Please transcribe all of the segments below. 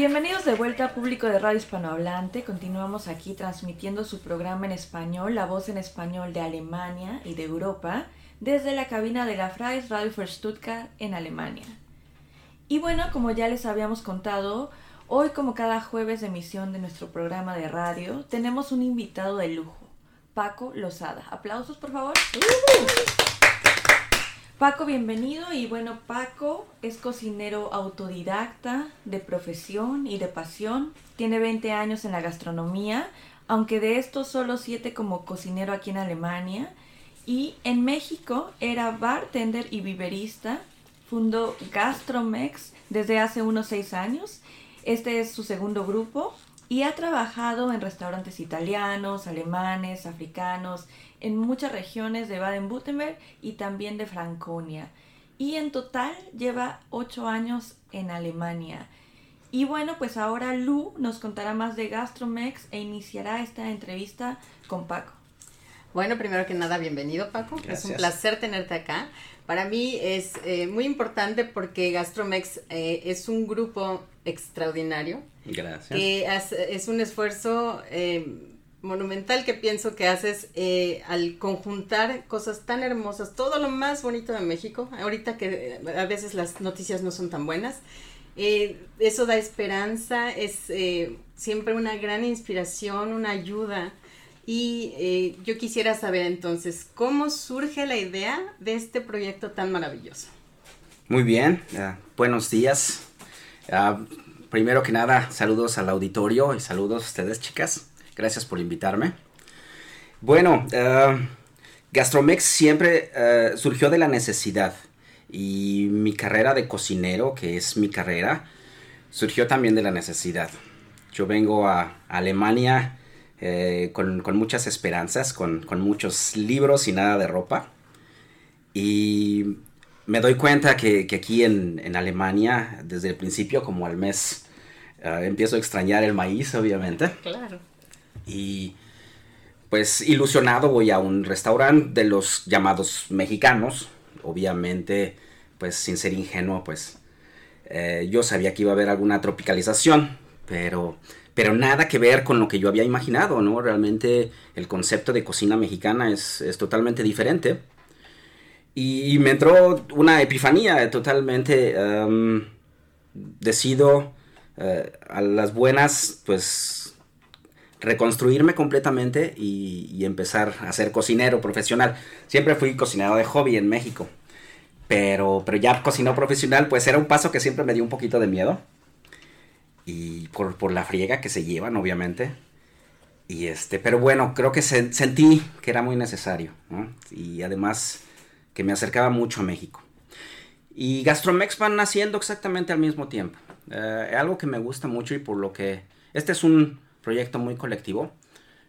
Bienvenidos de vuelta público de Radio Hispanohablante. Continuamos aquí transmitiendo su programa en español, La Voz en Español de Alemania y de Europa, desde la cabina de la Freies Radio für Stuttgart en Alemania. Y bueno, como ya les habíamos contado, hoy como cada jueves de emisión de nuestro programa de radio, tenemos un invitado de lujo, Paco Lozada. Aplausos, por favor. Paco, bienvenido. Y bueno, Paco es cocinero autodidacta, de profesión y de pasión. Tiene 20 años en la gastronomía, aunque de estos solo 7 como cocinero aquí en Alemania. Y en México era bartender y viverista. Fundó Gastromex desde hace unos 6 años. Este es su segundo grupo y ha trabajado en restaurantes italianos, alemanes, africanos, en muchas regiones de Baden-Württemberg y también de Franconia. Y en total lleva ocho años en Alemania. Y bueno, pues ahora Lu nos contará más de Gastromex e iniciará esta entrevista con Paco. Bueno, primero que nada, bienvenido Paco. Es un placer tenerte acá. Para mí es eh, muy importante porque Gastromex eh, es un grupo extraordinario. Gracias. Que es un esfuerzo eh, monumental que pienso que haces al conjuntar cosas tan hermosas, todo lo más bonito de México, ahorita que a veces las noticias no son tan buenas. eso da esperanza, es siempre una gran inspiración, una ayuda y eh, yo quisiera saber entonces, ¿cómo surge la idea de este proyecto tan maravilloso? Muy bien, buenos días. primero que nada, saludos al auditorio y saludos a ustedes, chicas. Gracias por invitarme. Bueno, Gastromex siempre eh, surgió de la necesidad y mi carrera de cocinero, que es mi carrera, surgió también de la necesidad. Yo vengo a Alemania eh, con, muchas esperanzas, con, muchos libros y nada de ropa. Y me doy cuenta que, aquí en, Alemania, desde el principio, como al mes, empiezo a extrañar el maíz, obviamente. Claro. Y pues ilusionado voy a un restaurante de los llamados mexicanos. Obviamente, pues sin ser ingenuo, pues eh, yo sabía que iba a haber alguna tropicalización, pero pero nada que ver con lo que yo había imaginado, ¿no? Realmente el concepto de cocina mexicana es, totalmente diferente. Y me entró una epifanía totalmente. decido eh, a las buenas, pues, reconstruirme completamente y, empezar a ser cocinero profesional. Siempre fui cocinero de hobby en México. Pero, pero ya cocinero profesional, pues era un paso que siempre me dio un poquito de miedo y por, la friega que se llevan, obviamente. Y este, pero bueno, creo que sentí que era muy necesario, Y además que me acercaba mucho a México. Y Gastromex van naciendo exactamente al mismo tiempo. Eh, algo que me gusta mucho y por lo que... Este es un proyecto muy colectivo,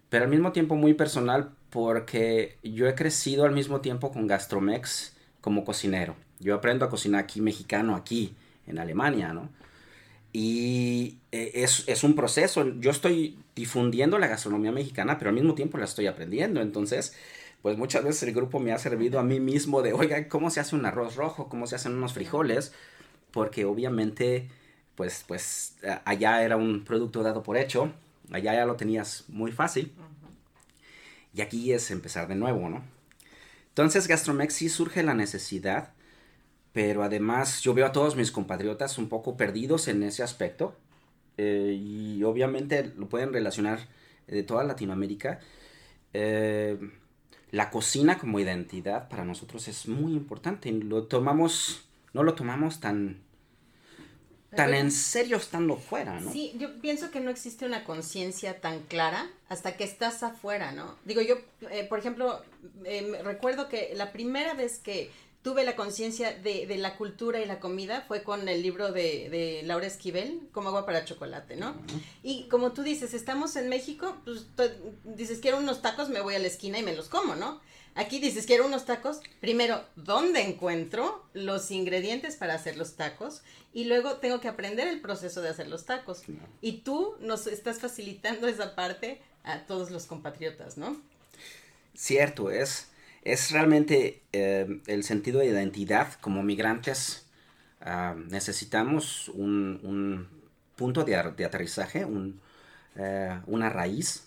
pero al mismo tiempo muy personal porque yo he crecido al mismo tiempo con Gastromex como cocinero. Yo aprendo a cocinar aquí mexicano, aquí en Alemania, ¿no? Y eh, es, un proceso. Yo estoy difundiendo la gastronomía mexicana, pero al mismo tiempo la estoy aprendiendo. Entonces, pues muchas veces el grupo me ha servido a mí mismo de, oiga, ¿cómo se hace un arroz rojo? ¿Cómo se hacen unos frijoles? Porque obviamente, pues, pues allá era un producto dado por hecho. Allá ya lo tenías muy fácil. Y aquí es empezar de nuevo, ¿no? Entonces, Gastromex sí surge la necesidad pero además yo veo a todos mis compatriotas un poco perdidos en ese aspecto eh, y obviamente lo pueden relacionar de toda Latinoamérica. Eh, la cocina como identidad para nosotros es muy importante. Lo tomamos, no lo tomamos tan, tan en serio estando fuera, ¿no? Sí, yo pienso que no existe una conciencia tan clara hasta que estás afuera, ¿no? Digo, yo, eh, por ejemplo, recuerdo que la primera vez que tuve la conciencia de, de, la cultura y la comida fue con el libro de, de Laura Esquivel, Como agua para chocolate, ¿no? Y como tú dices, estamos en México, pues dices, quiero unos tacos, me voy a la esquina y me los como, ¿no? Aquí dices, quiero unos tacos, primero, ¿dónde encuentro los ingredientes para hacer los tacos? Y luego tengo que aprender el proceso de hacer los tacos. Y tú nos estás facilitando esa parte a todos los compatriotas, ¿no? Cierto, es es realmente eh, el sentido de identidad como migrantes. Ah, necesitamos un, punto de, aterrizaje, eh, una raíz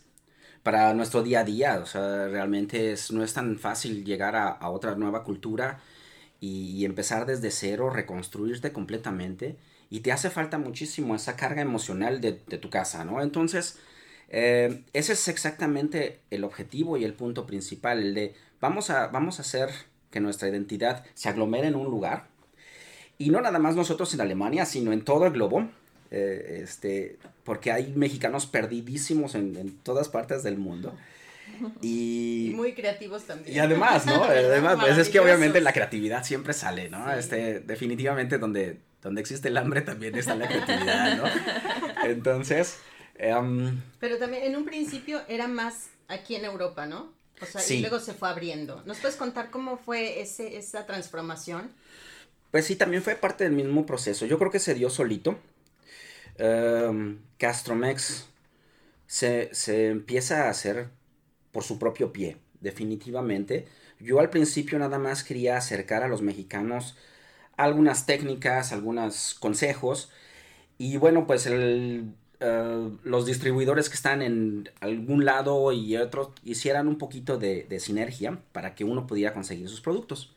para nuestro día a día. O sea, realmente es, no es tan fácil llegar a, otra nueva cultura y, empezar desde cero, reconstruirte completamente. Y te hace falta muchísimo esa carga emocional de, tu casa, ¿no? Entonces, eh, ese es exactamente el objetivo y el punto principal, el de vamos a, vamos a hacer que nuestra identidad se aglomere en un lugar. Y no nada más nosotros en Alemania, sino en todo el globo eh, este, porque hay mexicanos perdidísimos en, todas partes del mundo. Y, muy creativos también. Y además, ¿no? Además, pues es que obviamente la creatividad siempre sale, ¿no? Este, definitivamente donde, donde existe el hambre también está la creatividad, ¿no? Entonces... Em, Pero también en un principio era más aquí en Europa, ¿no? O sea, y luego se fue abriendo. ¿Nos puedes contar cómo fue ese, esa transformación? Pues sí, también fue parte del mismo proceso. Yo creo que se dio solito. Um, Castromex se, empieza a hacer por su propio pie, definitivamente. Yo al principio nada más quería acercar a los mexicanos algunas técnicas, algunos consejos. Y bueno, pues eh, los distribuidores que están en algún lado y otros hicieran un poquito de, sinergia para que uno pudiera conseguir sus productos.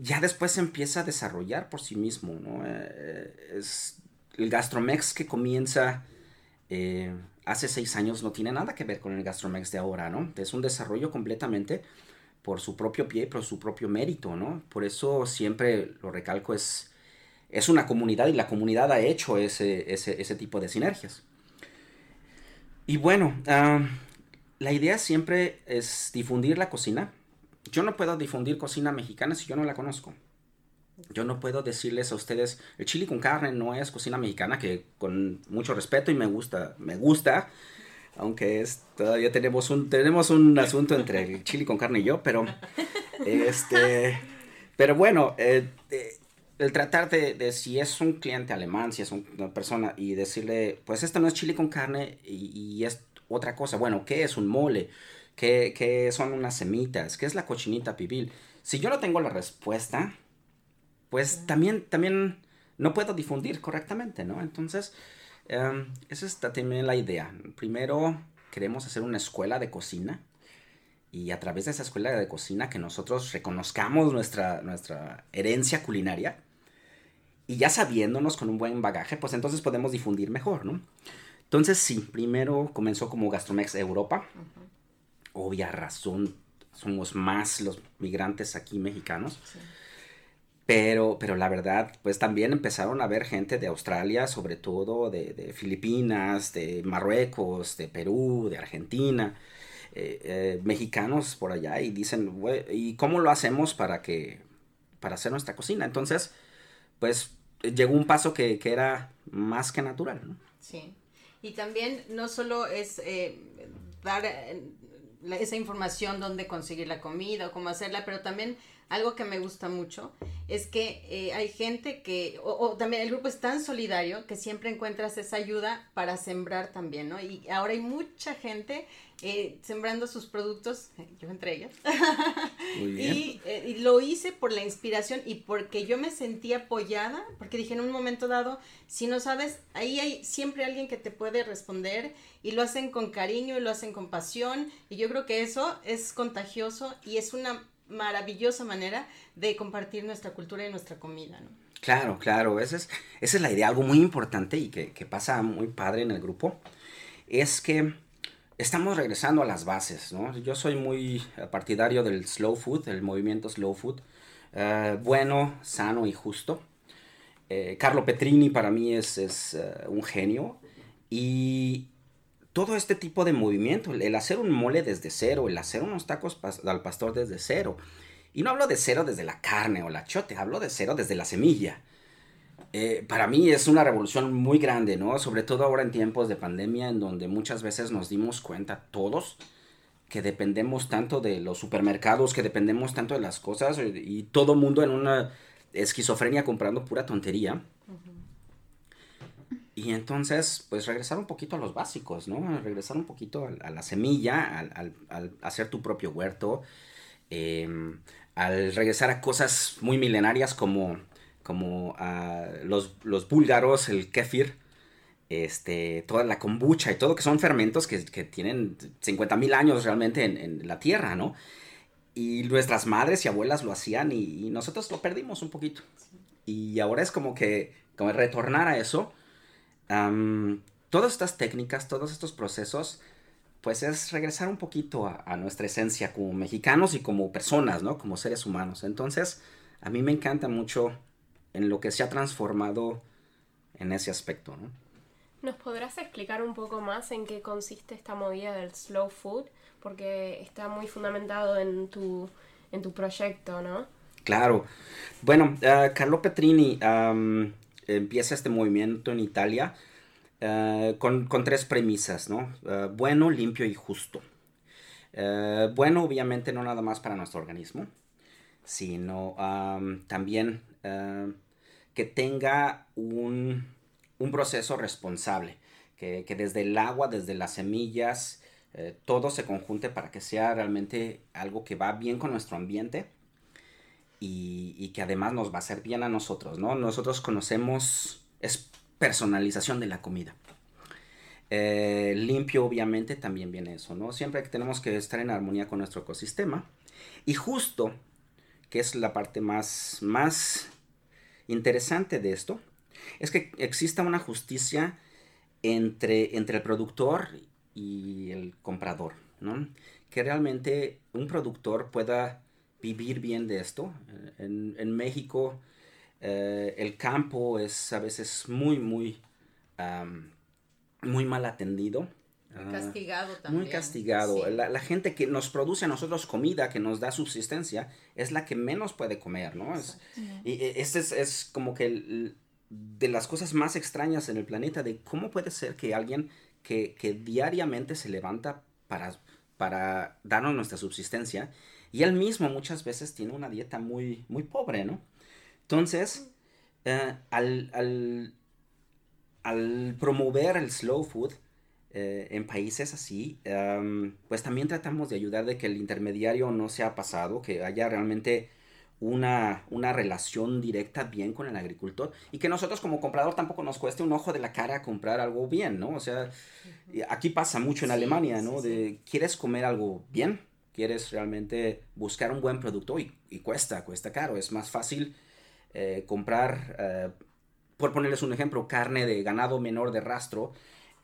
Ya después se empieza a desarrollar por sí mismo, ¿no? Eh, es el Gastromex que comienza eh, hace seis años no tiene nada que ver con el Gastromex de ahora, ¿no? Es un desarrollo completamente por su propio pie, por su propio mérito, ¿no? Por eso siempre lo recalco, es, es una comunidad y la comunidad ha hecho ese, ese, tipo de sinergias. Y bueno, ah, la idea siempre es difundir la cocina. Yo no puedo difundir cocina mexicana si yo no la conozco. Yo no puedo decirles a ustedes, el chili con carne no es cocina mexicana, que con mucho respeto y me gusta, me gusta, aunque es, todavía tenemos un, tenemos un asunto entre el chili con carne y yo, pero, este, pero bueno, eh, eh, el tratar de, si es un cliente alemán, si es una persona, y decirle, pues esto no es chili con carne y, es otra cosa, bueno, ¿qué es un mole? ¿Qué, ¿Qué, son unas semitas? ¿Qué es la cochinita pibil? Si yo no tengo la respuesta, pues también, también no puedo difundir correctamente, ¿no? Entonces, em, esa es también la idea. Primero, queremos hacer una escuela de cocina y a través de esa escuela de cocina que nosotros reconozcamos nuestra, nuestra herencia culinaria y ya sabiéndonos con un buen bagaje, pues entonces podemos difundir mejor, ¿no? Entonces sí, primero comenzó como Gastromex Europa. Obvia razón, somos más los migrantes aquí mexicanos. Pero, pero la verdad, pues también empezaron a ver gente de Australia, sobre todo de, Filipinas, de Marruecos, de Perú, de Argentina, eh, eh, mexicanos por allá y dicen, ¿y cómo lo hacemos para que, para hacer nuestra cocina? Entonces, pues llegó un paso que, era más que natural, ¿no? Sí. Y también no solo es eh, dar esa información, dónde conseguir la comida o cómo hacerla, pero también algo que me gusta mucho es que eh, hay gente que, o, también el grupo es tan solidario que siempre encuentras esa ayuda para sembrar también, ¿no? Y ahora hay mucha gente eh, sembrando sus productos, yo entre ellas, Y, eh, y, lo hice por la inspiración y porque yo me sentí apoyada, porque dije en un momento dado, si no sabes, ahí hay siempre alguien que te puede responder y lo hacen con cariño y lo hacen con pasión. Y yo creo que eso es contagioso y es una maravillosa manera de compartir nuestra cultura y nuestra comida, ¿no? Claro, claro, esa es, esa es la idea. Algo muy importante y que, pasa muy padre en el grupo es que estamos regresando a las bases, ¿no? Yo soy muy partidario del slow food, del movimiento slow food, eh, bueno, sano y justo. Eh, Carlo Petrini para mí es, uh, un genio y todo este tipo de movimiento, el hacer un mole desde cero, el hacer unos tacos al pastor desde cero. Y no hablo de cero desde la carne o la chote, hablo de cero desde la semilla. Eh, para mí es una revolución muy grande, ¿no? Sobre todo ahora en tiempos de pandemia, en donde muchas veces nos dimos cuenta todos que dependemos tanto de los supermercados, que dependemos tanto de las cosas y, todo mundo en una esquizofrenia comprando pura tontería. Y entonces, pues regresar un poquito a los básicos, ¿no? Regresar un poquito a, la semilla, al, hacer tu propio huerto, em, al regresar a cosas muy milenarias como como ah, los, los búlgaros, el kefir, este, toda la kombucha y todo, que son fermentos que, tienen 50 mil años realmente en, la tierra, ¿no? Y nuestras madres y abuelas lo hacían y, nosotros lo perdimos un poquito. Y ahora es como que, como retornar a eso. Todas estas técnicas, todos estos procesos, pues es regresar un poquito a, a, nuestra esencia como mexicanos y como personas, ¿no? Como seres humanos. Entonces, a mí me encanta mucho en lo que se ha transformado en ese aspecto, ¿no? ¿Nos podrás explicar un poco más en qué consiste esta movida del slow food? Porque está muy fundamentado en tu, en tu proyecto, ¿no? Claro. Bueno, uh, Carlo Petrini empieza este movimiento en Italia uh, con, tres premisas, ¿no? Uh, bueno, limpio y justo. bueno, obviamente no nada más para nuestro organismo, sino también que tenga un un proceso responsable, que, desde el agua, desde las semillas, eh, todo se conjunte para que sea realmente algo que va bien con nuestro ambiente y, que además nos va a hacer bien a nosotros, ¿no? Nosotros conocemos, es personalización de la comida. Eh, limpio obviamente también viene eso, ¿no? Siempre que tenemos que estar en armonía con nuestro ecosistema. Y justo, que es la parte más, más interesante de esto, es que exista una justicia entre, entre el productor y el comprador, ¿no? Que realmente un productor pueda vivir bien de esto. En, México eh, el campo es a veces muy, muy, muy mal atendido. Muy ah, castigado también. Muy castigado. La, gente que nos produce a nosotros comida, que nos da subsistencia, es la que menos puede comer, ¿no? y este es, es, como que el, de las cosas más extrañas en el planeta, de cómo puede ser que alguien que, diariamente se levanta para, para darnos nuestra subsistencia, y él mismo muchas veces tiene una dieta muy, muy pobre, ¿no? Entonces, eh, al, al, promover el slow food eh, en países así, em, pues también tratamos de ayudar de que el intermediario no sea pasado, que haya realmente una, una, relación directa bien con el agricultor y que nosotros como comprador tampoco nos cueste un ojo de la cara comprar algo bien, ¿no? O sea, aquí pasa mucho en Alemania, ¿no? de, ¿quieres comer algo bien? ¿Quieres realmente buscar un buen producto? Y, cuesta, cuesta caro. Es más fácil eh, comprar, eh, por ponerles un ejemplo, carne de ganado menor de rastro,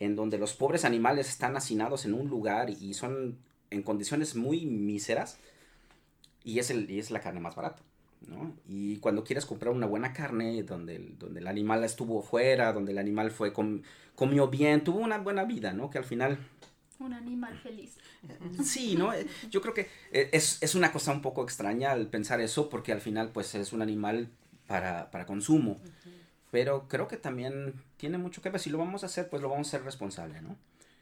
en donde los pobres animales están hacinados en un lugar y son en condiciones muy míseras y es, el, y es la carne más barata. ¿no? Y cuando quieres comprar una buena carne, donde el, donde el animal estuvo fuera, donde el animal fue comió bien, tuvo una buena vida, ¿no? Que al final... Un animal feliz. Sí, ¿no? Eh, yo creo que eh, es, es, una cosa un poco extraña al pensar eso, porque al final, pues, es un animal para, para consumo. Pero creo que también tiene mucho que ver. Si lo vamos a hacer, pues lo vamos a hacer responsable, ¿no?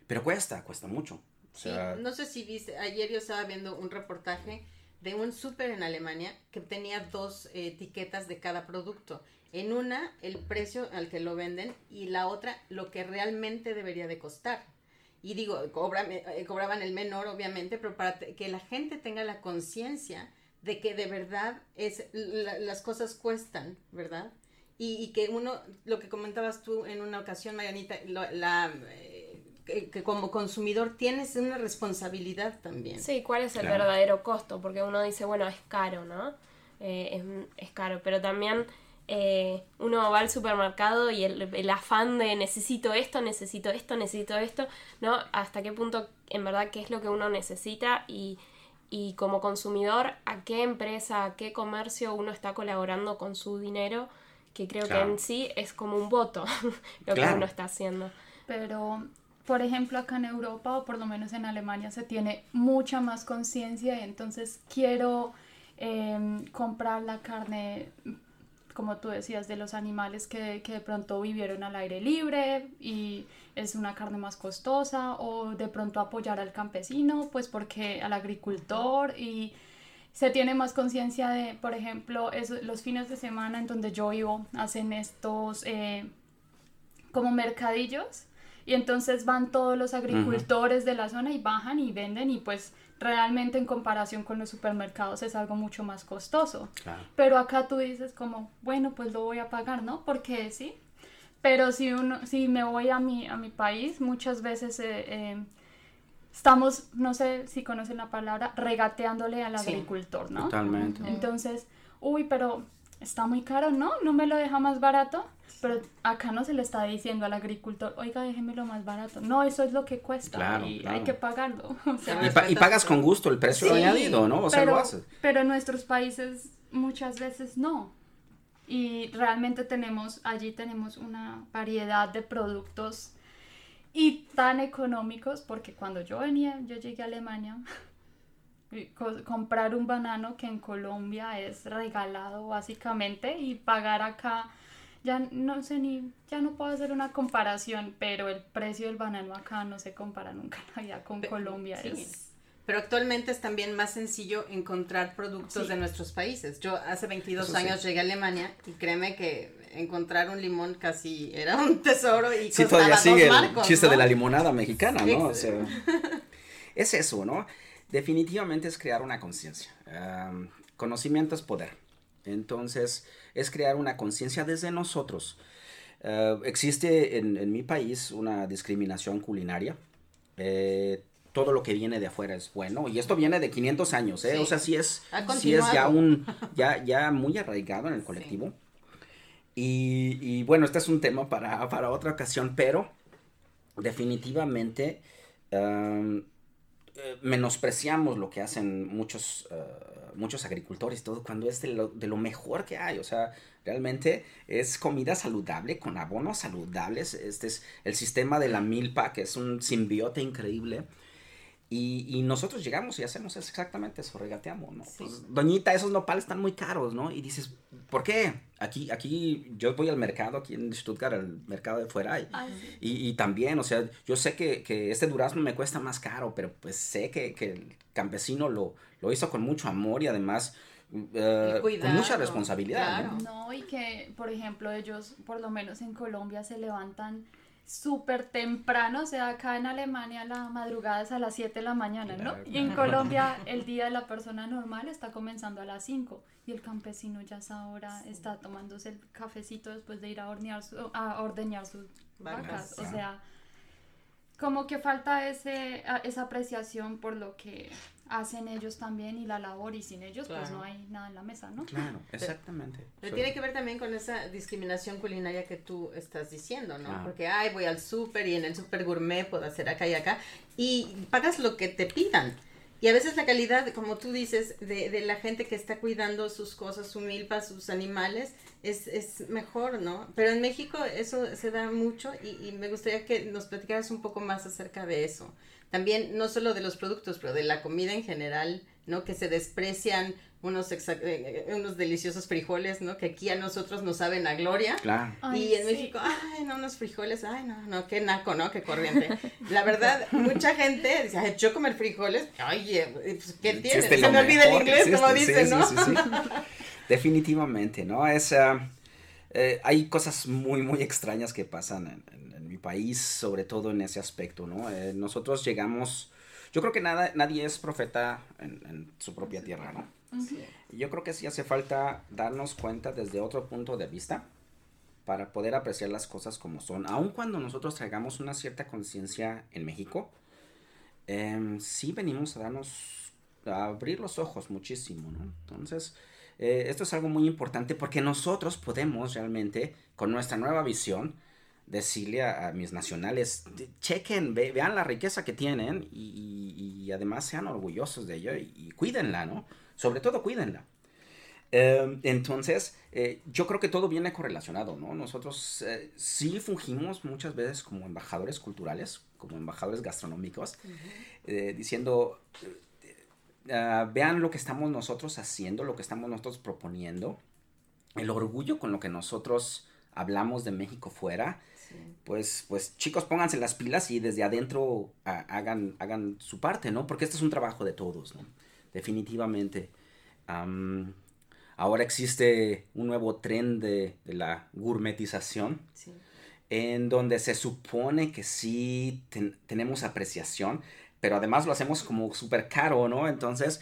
Pero cuesta, cuesta mucho. sí, no sé si viste, ayer yo estaba viendo un reportaje de un súper en Alemania que tenía dos eh, etiquetas de cada producto. En una, el precio al que lo venden y la otra, lo que realmente debería de costar. Y digo, eh, cobraban el menor, obviamente, pero para que la gente tenga la conciencia de que de verdad es, las cosas cuestan, ¿verdad? Y, que uno, lo que comentabas tú en una ocasión, Marianita, la, eh, que, como consumidor tienes una responsabilidad también. Sí, ¿cuál es el verdadero costo? Porque uno dice, bueno, es caro, ¿no? Eh, es, caro, pero también eh, uno va al supermercado y el, afán de necesito esto, necesito esto, necesito esto, ¿no? Hasta qué punto en verdad qué es lo que uno necesita y, y como consumidor a qué empresa, a qué comercio uno está colaborando con su dinero, que creo que en sí es como un voto lo que uno está haciendo. Pero por ejemplo, acá en Europa o por lo menos en Alemania se tiene mucha más conciencia y entonces quiero em, comprar la carne, como tú decías, de los animales que, que, de pronto vivieron al aire libre y es una carne más costosa o de pronto apoyar al campesino, pues porque al agricultor y se tiene más conciencia de, por ejemplo, los fines de semana en donde yo vivo hacen estos eh, como mercadillos y entonces van todos los agricultores de la zona y bajan y venden y pues realmente en comparación con los supermercados es algo mucho más costoso. Pero acá tú dices como, bueno, pues lo voy a pagar, ¿no? Porque sí. Pero si, uno, si me voy a mi, a mi país, muchas veces eh, eh, estamos, no sé si conocen la palabra, regateándole al agricultor, ¿no? Totalmente. Entonces, uy, pero está muy caro, ¿no? ¿No me lo deja más barato? Pero acá no se le está diciendo al agricultor, oiga, déjemelo más barato. No, eso es lo que cuesta y hay que pagarlo. y, pagas con gusto el precio añadido, ¿no? O sea, pero, lo haces. Pero en nuestros países muchas veces no. Y realmente tenemos, allí tenemos una variedad de productos y tan económicos, porque cuando yo venía, yo llegué a Alemania, comprar un banano que en Colombia es regalado básicamente y pagar acá ya no sé ni ya no puedo hacer una comparación pero el precio del banano acá no se compara nunca en con Colombia pero actualmente es también más sencillo encontrar productos de nuestros países. Yo hace 22 años llegué a Alemania y créeme que encontrar un limón casi era un tesoro y sí, todavía sigue el chiste de la limonada mexicana, ¿no? es eso, ¿no? definitivamente es crear una conciencia. conocimiento es poder. Entonces, es crear una conciencia desde nosotros. Ah, existe en, mi país una discriminación culinaria. Eh, todo lo que viene de afuera es bueno. Y esto viene de 500 años, ¿eh? O sea, sí es, sí es ya, un, ya, ya muy arraigado en el colectivo. Y, bueno, este es un tema para, para otra ocasión, pero definitivamente eh, menospreciamos lo que hacen muchos, eh, muchos agricultores, todo cuando es de lo, de lo, mejor que hay. O sea, realmente es comida saludable, con abonos saludables. Este es el sistema de la milpa, que es un simbiote increíble. Y, y, nosotros llegamos y hacemos exactamente eso, regateamos, ¿no? Pues, doñita, esos nopales están muy caros, ¿no? Y dices, ¿por qué? Aquí, aquí, yo voy al mercado, aquí en Stuttgart, al mercado de fuera, y, y, también, o sea, yo sé que, que, este durazno me cuesta más caro, pero pues sé que, que el campesino lo, lo hizo con mucho amor y además... Uh, con mucha responsabilidad. ¿no? ¿no? y que, por ejemplo, ellos, por lo menos en Colombia, se levantan súper temprano, o sea, acá en Alemania la madrugada es a las 7 de la mañana, ¿no? Y en Colombia el día de la persona normal está comenzando a las 5 y el campesino ya es ahora está tomándose el cafecito después de ir a, hornear a ordeñar sus vacas, o sea, como que falta ese, esa apreciación por lo que hacen ellos también y la labor y sin ellos pues no hay nada en la mesa, ¿no? Claro, exactamente. Pero tiene que ver también con esa discriminación culinaria que tú estás diciendo, ¿no? Porque, ay, voy al súper y en el súper gourmet puedo hacer acá y acá y pagas lo que te pidan. Y a veces la calidad, como tú dices, de, de la gente que está cuidando sus cosas, su milpa, sus animales, es, es mejor, ¿no? Pero en México eso se da mucho y, y me gustaría que nos platicaras un poco más acerca de eso también no solo de los productos, pero de la comida en general, ¿no? Que se desprecian unos, eh, eh, unos deliciosos frijoles, ¿no? Que aquí a nosotros nos saben a gloria. Claro. y en México, ay, no, unos frijoles, ay, no, no, qué naco, ¿no? Qué corriente. La verdad, mucha gente dice, ay, yo comer frijoles, oye, pues, ¿qué tiene? Se me olvida el inglés, como dicen, ¿no? Definitivamente, ¿no? Es, ah, eh, hay cosas muy, muy extrañas que pasan en país, sobre todo en ese aspecto, ¿no? Eh, nosotros llegamos, yo creo que nada, nadie es profeta en, su propia tierra, ¿no? Yo creo que sí hace falta darnos cuenta desde otro punto de vista para poder apreciar las cosas como son, aun cuando nosotros traigamos una cierta conciencia en México, eh, sí venimos a darnos, a abrir los ojos muchísimo, ¿no? Entonces, eh, esto es algo muy importante porque nosotros podemos realmente, con nuestra nueva visión, decirle a, mis nacionales, chequen, vean la riqueza que tienen y, además sean orgullosos de ello y, cuídenla, ¿no? Sobre todo cuídenla. Em, entonces, eh, yo creo que todo viene correlacionado, ¿no? Nosotros eh, sí fungimos muchas veces como embajadores culturales, como embajadores gastronómicos, eh, diciendo, ah, vean lo que estamos nosotros haciendo, lo que estamos nosotros proponiendo, el orgullo con lo que nosotros hablamos de México fuera, pues, pues chicos, pónganse las pilas y desde adentro hagan, hagan su parte, ¿no? Porque este es un trabajo de todos, ¿no? Definitivamente. ahora existe un nuevo tren de, la gourmetización, en donde se supone que sí tenemos apreciación, pero además lo hacemos como súper caro, ¿no? Entonces,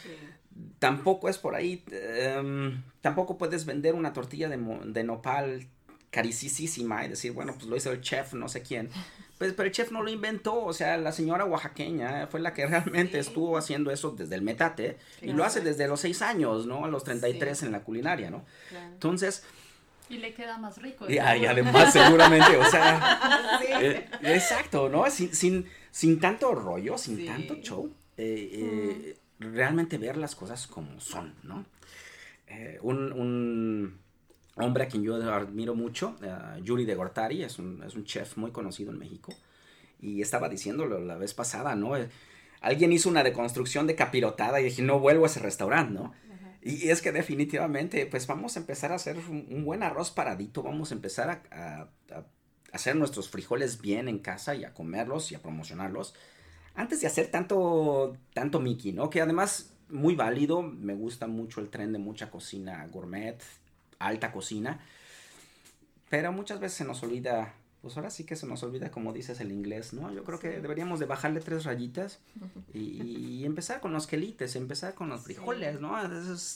tampoco es por ahí, em, tampoco puedes vender una tortilla de, de nopal carísima y decir, bueno, pues lo hizo el chef, no sé quién. Pues, pero el chef no lo inventó, o sea, la señora oaxaqueña fue la que realmente estuvo haciendo eso desde el metate y lo hace desde los seis años, ¿no? A los 33 en la culinaria, ¿no? Entonces... Y le queda más rico. Y, además seguramente, o sea... Eh, exacto, ¿no? Sin, sin, sin, tanto rollo, sin tanto show, eh, eh, realmente ver las cosas como son, ¿no? un, un hombre a quien yo admiro mucho, uh, Yuri de Gortari, es un, es un, chef muy conocido en México. Y estaba diciéndolo la vez pasada, ¿no? Eh, alguien hizo una deconstrucción de capirotada y dije, no vuelvo a ese restaurante, ¿no? Y es que definitivamente, pues vamos a empezar a hacer un, buen arroz paradito, vamos a empezar a, a, hacer nuestros frijoles bien en casa y a comerlos y a promocionarlos. Antes de hacer tanto, tanto Mickey, ¿no? Que además, muy válido, me gusta mucho el tren de mucha cocina gourmet, alta cocina. Pero muchas veces se nos olvida, pues ahora sí que se nos olvida como dices el inglés, ¿no? Yo creo que deberíamos de bajarle tres rayitas y, empezar con los quelites, empezar con los frijoles, ¿no?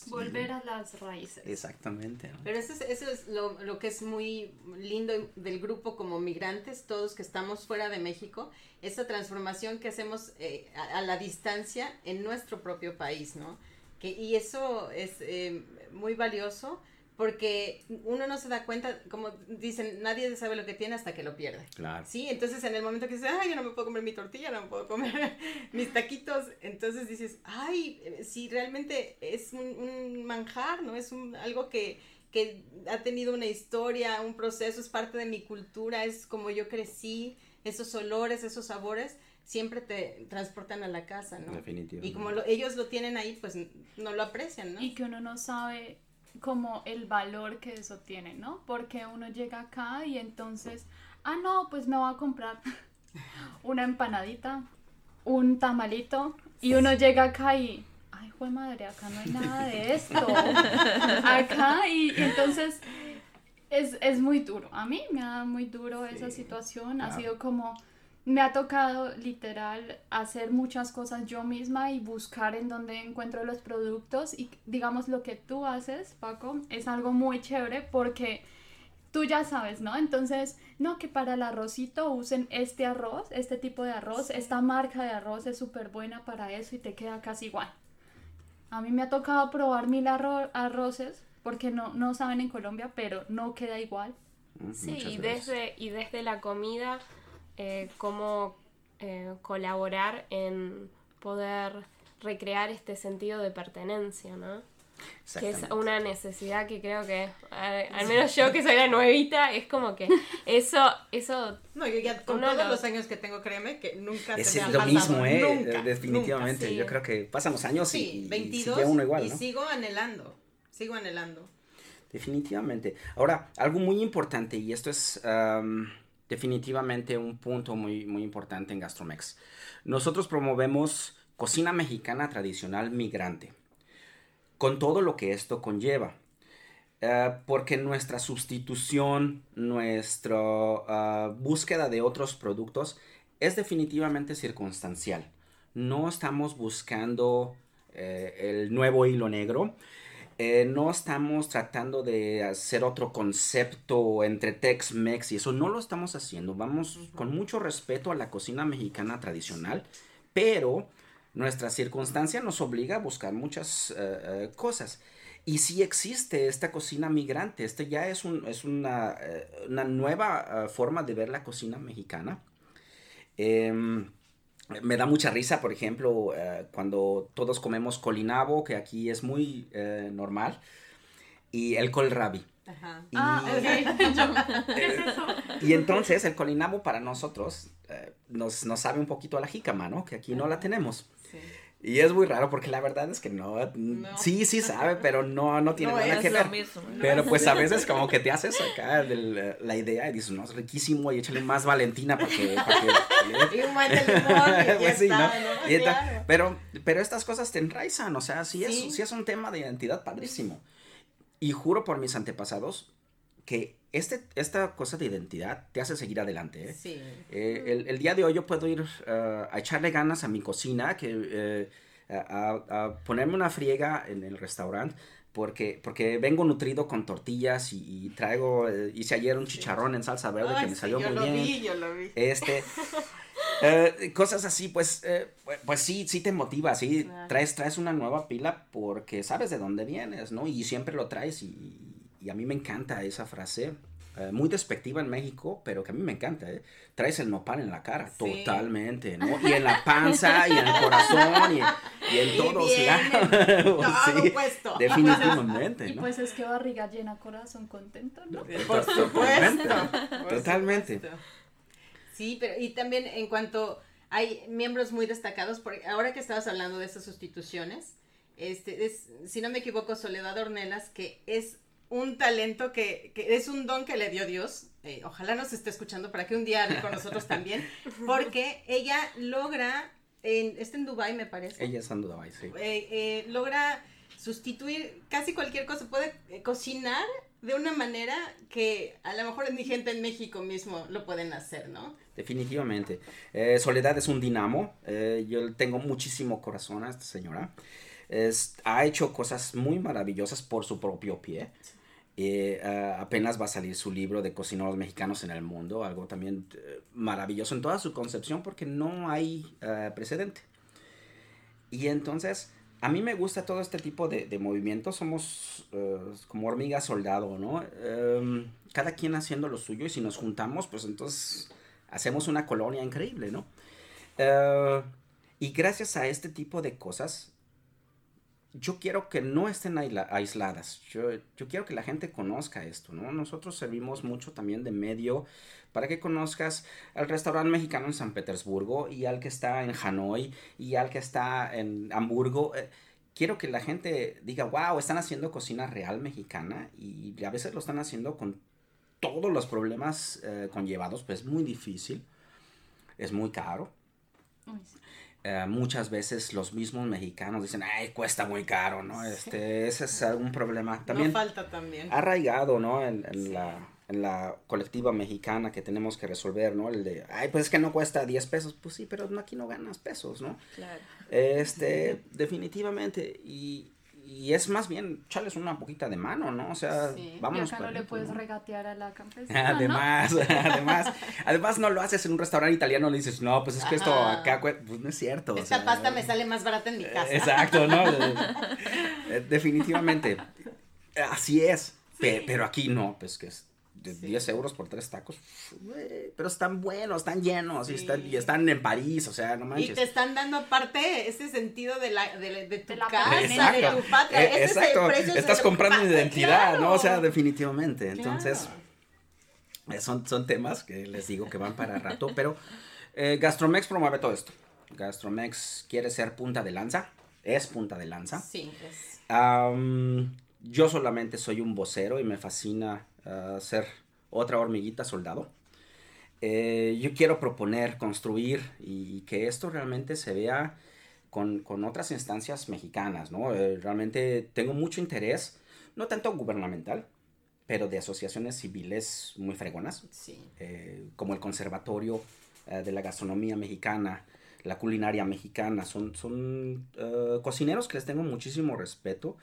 Volver a las raíces. Exactamente. Pero eso es, eso es lo, lo, que es muy lindo del grupo como migrantes, todos que estamos fuera de México, esa transformación que hacemos eh, a, la distancia en nuestro propio país, ¿no? Que, y eso es eh, muy valioso porque uno no se da cuenta, como dicen, nadie sabe lo que tiene hasta que lo pierde. Claro. Sí, entonces en el momento que dices, ay, yo no me puedo comer mi tortilla, no me puedo comer mis taquitos, entonces dices, ay, si realmente es un, manjar, ¿no? Es un, algo que, que ha tenido una historia, un proceso, es parte de mi cultura, es como yo crecí, esos olores, esos sabores siempre te transportan a la casa, ¿no? Definitivamente. Y como ellos lo tienen ahí, pues no lo aprecian, ¿no? Y que uno no sabe como el valor que eso tiene, ¿no? Porque uno llega acá y entonces, ah, no, pues me voy a comprar una empanadita, un tamalito, y uno llega acá y, ay, jue madre, acá no hay nada de esto. acá, y, entonces es, es, muy duro. A mí me ha dado muy duro esa situación, ha sido como me ha tocado literal hacer muchas cosas yo misma y buscar en dónde encuentro los productos y digamos lo que tú haces, Paco, es algo muy chévere porque tú ya sabes, ¿no? Entonces, no que para el arrocito usen este arroz, este tipo de arroz, esta marca de arroz es súper buena para eso y te queda casi igual. A mí me ha tocado probar mil arroces porque no, no saben en Colombia, pero no queda igual. Sí, y desde, y desde la comida eh, cómo eh, colaborar en poder recrear este sentido de pertenencia, ¿no? Que es una necesidad que creo que, al, menos yo que soy la nuevita, es como que eso, eso... No, yo ya con todos los años que tengo, créeme, que nunca es se me lo mismo, ¿eh? Definitivamente, yo creo que pasan los años y, 22, sigue uno igual, y sigo anhelando, sigo anhelando. Definitivamente. Ahora, algo muy importante, y esto es definitivamente un punto muy, muy importante en Gastromex. Nosotros promovemos cocina mexicana tradicional migrante, con todo lo que esto conlleva. Eh, porque nuestra sustitución, nuestra ah, búsqueda de otros productos es definitivamente circunstancial. No estamos buscando eh, el nuevo hilo negro, eh, no estamos tratando de hacer otro concepto entre Tex-Mex y eso, no lo estamos haciendo. Vamos con mucho respeto a la cocina mexicana tradicional, pero nuestra circunstancia nos obliga a buscar muchas eh, eh, cosas. Y si existe esta cocina migrante, este ya es, un, es una, una, nueva forma de ver la cocina mexicana. Em, me da mucha risa, por ejemplo, eh, cuando todos comemos colinabo, que aquí es muy eh, normal, y el colrabi. Ajá. Y, ah, ¿Qué es eso? Y entonces el colinabo para nosotros eh, nos, nos, sabe un poquito a la jícama, ¿no? Que aquí no la tenemos. Sí. Y es muy raro porque la verdad es que no, sí, sí sabe, pero no, no tiene nada que ver. Pero pues a veces como que te haces acá la idea y dices, no, es riquísimo y échale más Valentina para que... y un de limón y pues sí, ¿no? pero, pero estas cosas te enraizan, o sea, sí es, sí es un tema de identidad padrísimo. Y juro por mis antepasados que este, esta cosa de identidad te hace seguir adelante. ¿eh? Sí. Eh, el, el, día de hoy yo puedo ir uh, a echarle ganas a mi cocina, que, eh, a, a, ponerme una friega en el restaurante, porque, porque vengo nutrido con tortillas y, y traigo, eh, hice ayer un chicharrón en salsa verde Ay, que me sí, salió yo muy lo bien. Vi, yo lo vi. Este, eh, cosas así, pues, eh, pues sí, sí te motiva, sí, traes, traes una nueva pila porque sabes de dónde vienes, ¿no? Y siempre lo traes y, y a mí me encanta esa frase, eh, muy despectiva en México, pero que a mí me encanta, ¿eh? Traes el nopal en la cara, Sí. totalmente, ¿no? Y en la panza, y en el corazón, y, y en Y todo, bien, claro. todo Sí, puesto. definitivamente, Y ¿no? pues es que barriga llena, corazón contento, ¿no? Por Totalmente. supuesto. por Totalmente. supuesto. Sí, pero y también en cuanto hay miembros muy destacados, porque ahora que estabas hablando de esas sustituciones, este es, si no me equivoco, Soledad Ornelas, que es un talento que, que es un don que le dio Dios. eh, ojalá nos esté escuchando para que un día hable con nosotros también, porque ella logra, en, está en Dubai me parece Ella es Andudabay, sí. eh, eh, logra sustituir casi cualquier cosa, puede eh, cocinar de una manera que a lo mejor ni gente en México mismo lo pueden hacer, ¿no? Definitivamente. Eh, Soledad es un dinamo. eh, yo le tengo muchísimo corazón a esta señora. Es- ha hecho cosas muy maravillosas por su propio pie. Eh, apenas va a salir su libro de cocineros mexicanos en el mundo, algo también eh, maravilloso en toda su concepción porque no hay eh, precedente. Y entonces, a mí me gusta todo este tipo de, de movimientos, somos como hormigas soldado, ¿no? Em, cada quien haciendo lo suyo y si nos juntamos, pues entonces hacemos una colonia increíble, ¿no? Y gracias a este tipo de cosas, yo quiero que no estén aisla- aisladas. Yo, yo quiero que la gente conozca esto, ¿no? Nosotros servimos mucho también de medio para que conozcas al restaurante mexicano en San Petersburgo y al que está en Hanoi y al que está en Hamburgo. Eh, quiero que la gente diga, wow, están haciendo cocina real mexicana y a veces lo están haciendo con todos los problemas eh, conllevados, pues es muy difícil, es muy caro. Eh, muchas veces los mismos mexicanos dicen, ay, cuesta muy caro, ¿no? Este, ese es algún problema. También no falta también. arraigado, ¿no? En, en la, en la colectiva mexicana que tenemos que resolver, ¿no? El de, ay, pues es que no cuesta 10 pesos. Pues sí, pero aquí no ganas pesos, ¿no? Claro. Este, definitivamente. Y, y es más bien echarles una poquita de mano, ¿no? O sea, Sí. Y vámonos. acá no le puedes ¿no? regatear a la campesina, ¿no? Además, además, además no lo haces en un restaurante italiano, le dices, no, pues es que esto acá, cue-". pues no es cierto. o Esta sea, pasta me sale más barata en mi casa. Exacto, ¿no? Eh, Definitivamente. Así es. Pe- Pero aquí no, pues que es de Sí. 10 euros por tres tacos. Pero están buenos, están llenos y, están, y están en París, o sea, no Y manches. te están dando aparte ese sentido de, la, de, de tu De la casa, de tu patria. Eh, Ese es el exacto, estás comprando identidad, ¿no? O sea, definitivamente. Entonces, Claro. eh, son, son temas que les digo que van para rato, pero eh, Gastromex promueve todo esto. Gastromex quiere ser punta de lanza, es punta de lanza. Sí, es- yo solamente soy un vocero y me fascina ser otra hormiguita soldado. Eh, yo quiero proponer, construir y, y que esto realmente se vea con, con otras instancias mexicanas, ¿no? Eh, realmente tengo mucho interés, no tanto gubernamental, pero de asociaciones civiles muy fregonas sí. eh, como el Conservatorio eh, de la Gastronomía Mexicana, la culinaria mexicana, son, son eh, cocineros que les tengo muchísimo respeto,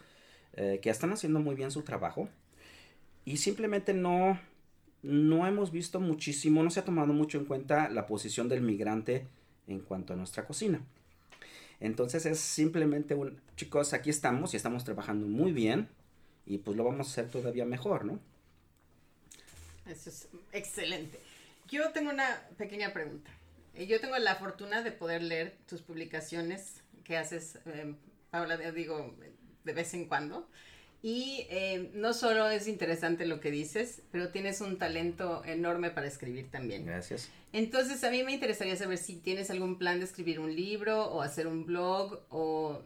eh, que están haciendo muy bien su trabajo y simplemente no, no hemos visto muchísimo, no se ha tomado mucho en cuenta la posición del migrante en cuanto a nuestra cocina. Entonces es simplemente un, chicos, aquí estamos y estamos trabajando muy bien y pues lo vamos a hacer todavía mejor, ¿no? Eso es excelente. Yo tengo una pequeña pregunta. Eh, Yo tengo la fortuna de poder leer tus publicaciones que haces, eh, Paula, de- digo, de vez en cuando. Y eh, no solo es interesante lo que dices, pero tienes un talento enorme para escribir también. Gracias. Entonces, a mí me interesaría saber si tienes algún plan de escribir un libro o hacer un blog o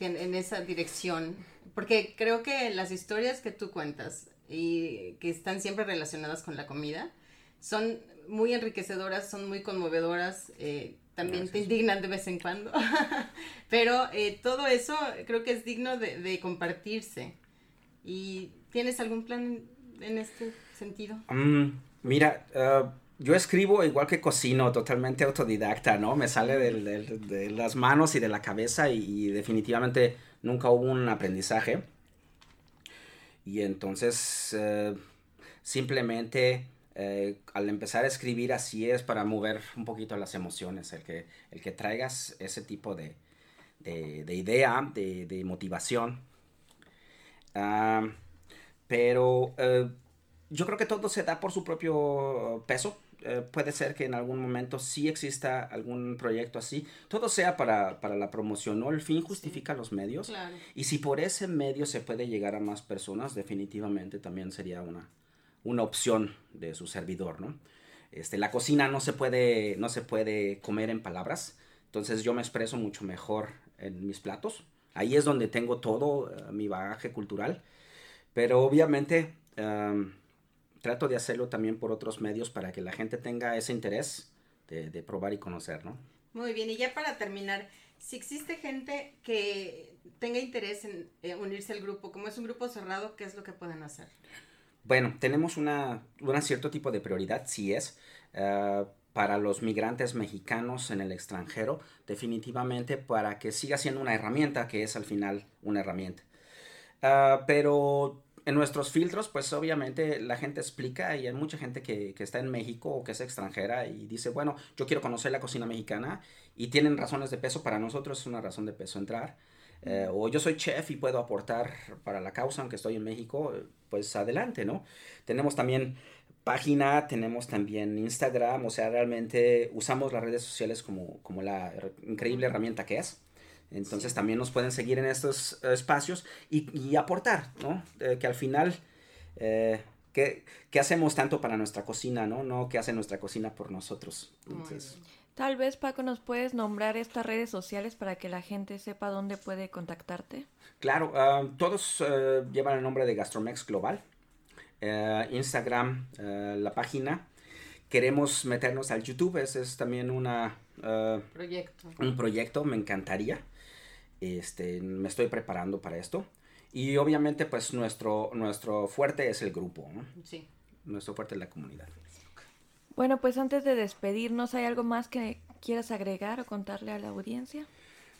en, en esa dirección. Porque creo que las historias que tú cuentas y que están siempre relacionadas con la comida son muy enriquecedoras, son muy conmovedoras, eh, también te Gracias. indignan de vez en cuando. Pero eh, todo eso creo que es digno de, de compartirse. ¿Y tienes algún plan en este sentido? Mm, mira, uh, yo escribo igual que cocino, totalmente autodidacta, ¿no? Me sale de las manos y de la cabeza y, definitivamente nunca hubo un aprendizaje. Y entonces uh, simplemente uh, al empezar a escribir así es para mover un poquito las emociones, el que, el que traigas ese tipo de, de, idea, de, de motivación. Ah, pero eh, yo creo que todo se da por su propio peso. Eh, puede ser que en algún momento sí exista algún proyecto así. Todo sea para, la promoción, ¿no? El fin justifica los medios. Y si por ese medio se puede llegar a más personas, definitivamente también sería una, una opción de su servidor, ¿no? Este, la cocina no se, puede, no se puede comer en palabras. Entonces yo me expreso mucho mejor en mis platos. Ahí es donde tengo todo eh, mi bagaje cultural. Pero obviamente trato de hacerlo también por otros medios para que la gente tenga ese interés de, probar y conocer, ¿no? Muy bien, y ya para terminar, si existe gente que tenga interés en eh, unirse al grupo, como es un grupo cerrado, ¿qué es lo que pueden hacer? Bueno, tenemos una, un cierto tipo de prioridad, sí es. Ah, para los migrantes mexicanos en el extranjero, definitivamente para que siga siendo una herramienta, que es al final una herramienta. Ah, pero en nuestros filtros, pues obviamente la gente explica y hay mucha gente que, que, está en México o que es extranjera y dice, bueno, yo quiero conocer la cocina mexicana y tienen razones de peso, para nosotros es una razón de peso entrar. Eh, o yo soy chef y puedo aportar para la causa, aunque estoy en México, pues adelante, ¿no? Tenemos también página, tenemos también Instagram, o sea, realmente usamos las redes sociales como, como la increíble herramienta que es. Entonces también nos pueden seguir en estos espacios y, aportar, ¿no? que al final, eh, ¿qué, hacemos tanto para nuestra cocina, ¿no? No qué hace nuestra cocina por nosotros. Tal vez, Paco, nos puedes nombrar estas redes sociales para que la gente sepa dónde puede contactarte. Claro, ah, todos eh, llevan el nombre de Gastromex Global. Eh, Instagram, eh, la página. Queremos meternos al YouTube, ese es también una, eh, proyecto. un proyecto, me encantaría. Este, me estoy preparando para esto. Y obviamente, pues nuestro, nuestro fuerte es el grupo, Sí. Nuestro fuerte es la comunidad. Bueno, pues antes de despedirnos, ¿hay algo más que quieras agregar o contarle a la audiencia?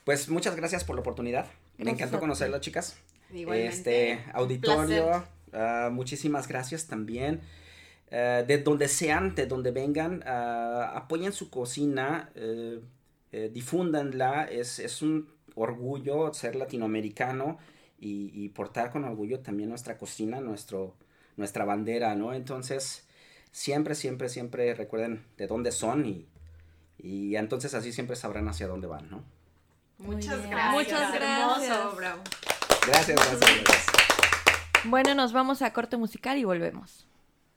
Pues muchas gracias por la oportunidad. me encantó conocerlo, chicas. Igualmente. Este auditorio, Ah, muchísimas gracias también. Ah, de donde sean, de donde vengan, uh, apoyen su cocina, eh, eh, difúndanla. Es, es, un orgullo ser latinoamericano y, portar con orgullo también nuestra cocina, nuestro, nuestra bandera, ¿no? Entonces, siempre, siempre, siempre recuerden de dónde son y, y entonces así siempre sabrán hacia dónde van, ¿no? Muchas gracias. Muchas gracias. Gracias, gracias. Bueno, nos vamos a corte musical y volvemos.